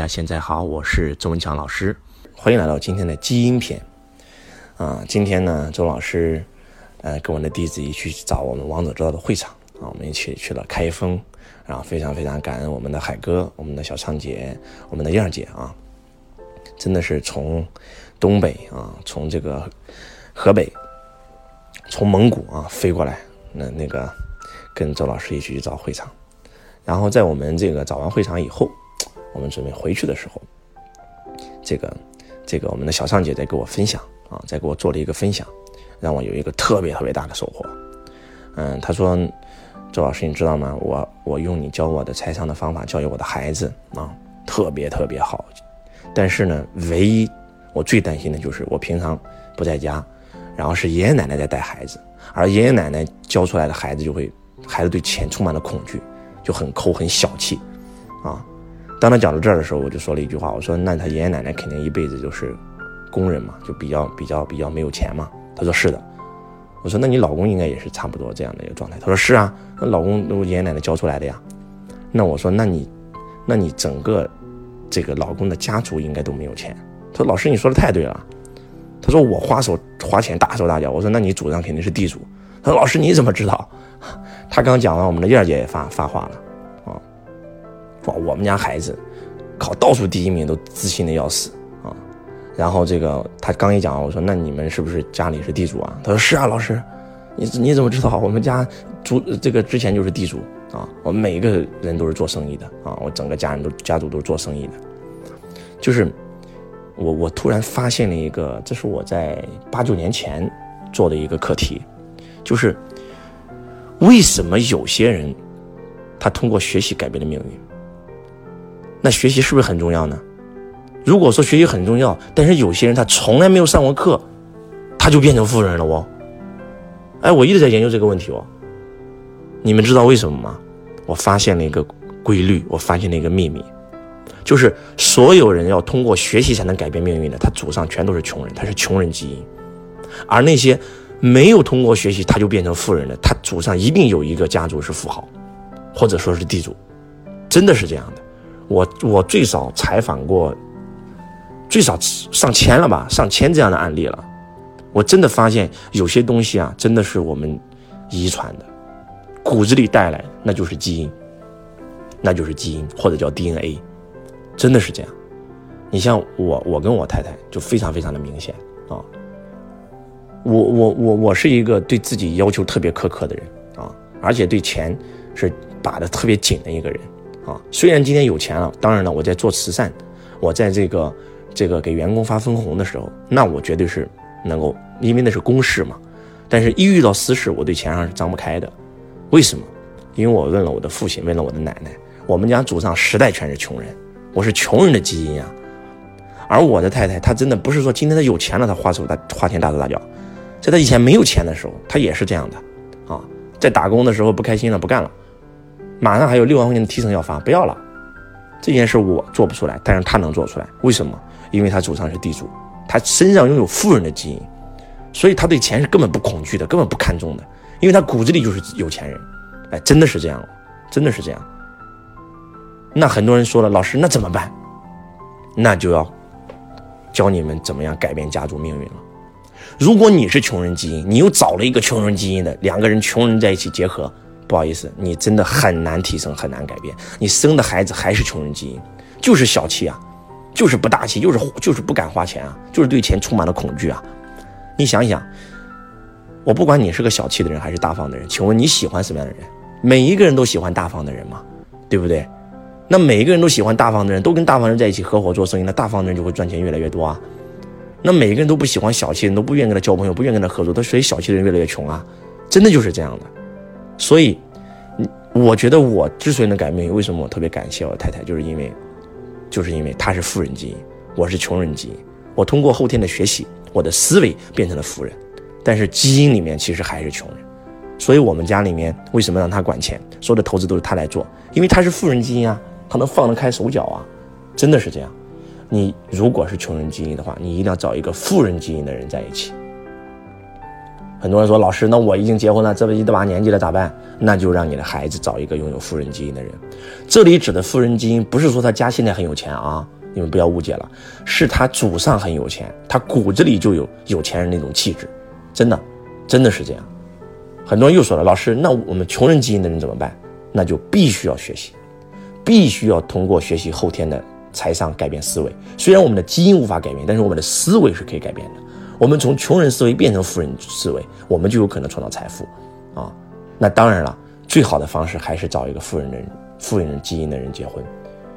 大家现在好，我是周文强老师，欢迎来到今天的基因篇。啊，今天呢，周老师，呃，跟我的弟子一起去找我们王者之道的会场啊，我们一起去了开封，然后非常非常感恩我们的海哥、我们的小畅姐、我们的燕儿姐啊，真的是从东北啊，从这个河北，从蒙古啊飞过来，那那个跟周老师一起去找会场，然后在我们这个找完会场以后。准备回去的时候，这个，这个我们的小尚姐在给我分享啊，在给我做了一个分享，让我有一个特别特别大的收获。嗯，她说：“周老师，你知道吗？我我用你教我的财商的方法教育我的孩子啊，特别特别好。但是呢，唯一我最担心的就是我平常不在家，然后是爷爷奶奶在带孩子，而爷爷奶奶教出来的孩子就会，孩子对钱充满了恐惧，就很抠很小气，啊。”当他讲到这儿的时候，我就说了一句话，我说：“那他爷爷奶奶肯定一辈子就是工人嘛，就比较比较比较没有钱嘛。”他说：“是的。”我说：“那你老公应该也是差不多这样的一个状态。”他说：“是啊，那老公都爷爷奶奶教出来的呀。”那我说：“那你，那你整个这个老公的家族应该都没有钱。”他说：“老师，你说的太对了。”他说：“我花手花钱大手大脚。”我说：“那你祖上肯定是地主。”他说：“老师你怎么知道？”他刚讲完，我们的燕儿姐也发发话了。哇，我们家孩子考倒数第一名都自信的要死啊！然后这个他刚一讲，我说那你们是不是家里是地主啊？他说是啊，老师，你你怎么知道？我们家主这个之前就是地主啊，我们每一个人都是做生意的啊，我整个家人都家族都是做生意的。就是我我突然发现了一个，这是我在八九年前做的一个课题，就是为什么有些人他通过学习改变了命运？那学习是不是很重要呢？如果说学习很重要，但是有些人他从来没有上过课，他就变成富人了哦。哎，我一直在研究这个问题哦。你们知道为什么吗？我发现了一个规律，我发现了一个秘密，就是所有人要通过学习才能改变命运的，他祖上全都是穷人，他是穷人基因；而那些没有通过学习他就变成富人的，他祖上一定有一个家族是富豪，或者说是地主，真的是这样的。我我最少采访过，最少上千了吧，上千这样的案例了。我真的发现有些东西啊，真的是我们遗传的，骨子里带来，那就是基因，那就是基因或者叫 DNA，真的是这样。你像我，我跟我太太就非常非常的明显啊。我我我我是一个对自己要求特别苛刻的人啊，而且对钱是把的特别紧的一个人。啊，虽然今天有钱了，当然了，我在做慈善，我在这个这个给员工发分红的时候，那我绝对是能够，因为那是公事嘛。但是，一遇到私事，我对钱上是张不开的。为什么？因为我问了我的父亲，问了我的奶奶，我们家祖上十代全是穷人，我是穷人的基因啊。而我的太太，她真的不是说今天她有钱了，她花手大花钱大手大脚，在她以前没有钱的时候，她也是这样的啊，在打工的时候不开心了，不干了。马上还有六万块钱的提成要发，不要了。这件事我做不出来，但是他能做出来。为什么？因为他祖上是地主，他身上拥有富人的基因，所以他对钱是根本不恐惧的，根本不看重的，因为他骨子里就是有钱人。哎，真的是这样，真的是这样。那很多人说了，老师，那怎么办？那就要教你们怎么样改变家族命运了。如果你是穷人基因，你又找了一个穷人基因的，两个人穷人在一起结合。不好意思，你真的很难提升，很难改变。你生的孩子还是穷人基因，就是小气啊，就是不大气，就是就是不敢花钱啊，就是对钱充满了恐惧啊。你想想，我不管你是个小气的人还是大方的人，请问你喜欢什么样的人？每一个人都喜欢大方的人吗？对不对？那每一个人都喜欢大方的人，都跟大方人在一起合伙做生意，那大方的人就会赚钱越来越多啊。那每一个人都不喜欢小气的人，都不愿意跟他交朋友，不愿意跟他合作，他所以小气的人越来越穷啊，真的就是这样的。所以，我觉得我之所以能改命运，为什么我特别感谢我太太，就是因为，就是因为她是富人基因，我是穷人基因。我通过后天的学习，我的思维变成了富人，但是基因里面其实还是穷人。所以我们家里面为什么让他管钱，所有的投资都是他来做，因为他是富人基因啊，他能放得开手脚啊，真的是这样。你如果是穷人基因的话，你一定要找一个富人基因的人在一起。很多人说老师，那我已经结婚了，这不一大把年纪了咋办？那就让你的孩子找一个拥有富人基因的人。这里指的富人基因，不是说他家现在很有钱啊，你们不要误解了，是他祖上很有钱，他骨子里就有有钱人那种气质，真的，真的是这样。很多人又说了，老师，那我们穷人基因的人怎么办？那就必须要学习，必须要通过学习后天的财商改变思维。虽然我们的基因无法改变，但是我们的思维是可以改变的。我们从穷人思维变成富人思维，我们就有可能创造财富，啊，那当然了，最好的方式还是找一个富人的人、富人基因的人结婚，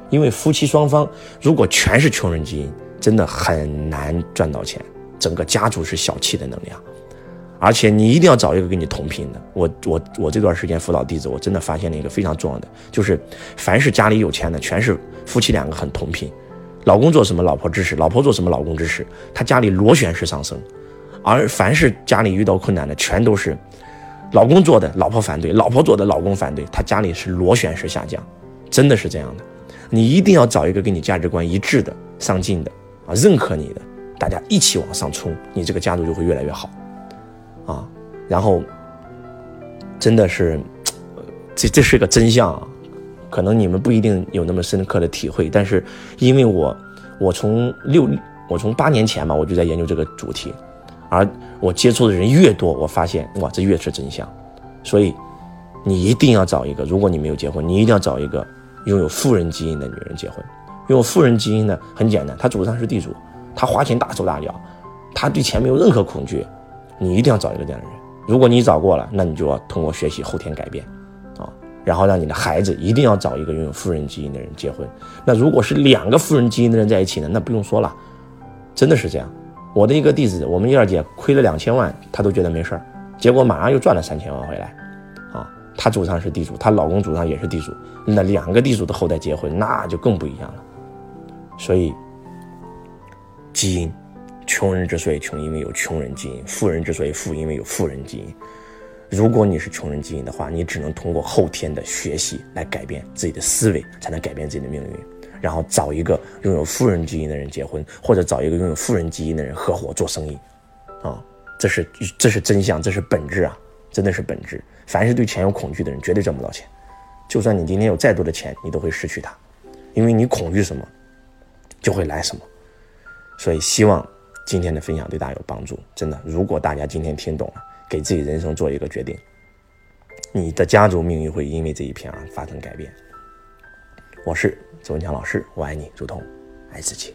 因为夫妻双方如果全是穷人基因，真的很难赚到钱，整个家族是小气的能量，而且你一定要找一个跟你同频的。我我我这段时间辅导弟子，我真的发现了一个非常重要的，就是凡是家里有钱的，全是夫妻两个很同频。老公做什么，老婆支持；老婆做什么，老公支持。他家里螺旋式上升，而凡是家里遇到困难的，全都是老公做的，老婆反对；老婆做的，老公反对。他家里是螺旋式下降，真的是这样的。你一定要找一个跟你价值观一致的、上进的啊，认可你的，大家一起往上冲，你这个家族就会越来越好啊。然后，真的是，这这是个真相啊。可能你们不一定有那么深刻的体会，但是因为我，我从六，我从八年前嘛，我就在研究这个主题，而我接触的人越多，我发现哇，这越是真相。所以，你一定要找一个，如果你没有结婚，你一定要找一个拥有富人基因的女人结婚。拥有富人基因呢，很简单，她祖上是地主，她花钱大手大脚，她对钱没有任何恐惧。你一定要找一个这样的人。如果你找过了，那你就要通过学习后天改变。然后让你的孩子一定要找一个拥有富人基因的人结婚。那如果是两个富人基因的人在一起呢？那不用说了，真的是这样。我的一个弟子，我们燕儿姐亏了两千万，她都觉得没事儿，结果马上又赚了三千万回来。啊，她祖上是地主，她老公祖上也是地主，那两个地主的后代结婚，那就更不一样了。所以，基因，穷人之所以穷，因为有穷人基因；富人之所以富，因为有富人基因。如果你是穷人基因的话，你只能通过后天的学习来改变自己的思维，才能改变自己的命运。然后找一个拥有富人基因的人结婚，或者找一个拥有富人基因的人合伙做生意，啊，这是这是真相，这是本质啊，真的是本质。凡是对钱有恐惧的人，绝对挣不到钱。就算你今天有再多的钱，你都会失去它，因为你恐惧什么，就会来什么。所以希望今天的分享对大家有帮助。真的，如果大家今天听懂了。给自己人生做一个决定，你的家族命运会因为这一篇而发生改变。我是周文强老师，我爱你，如同爱自己。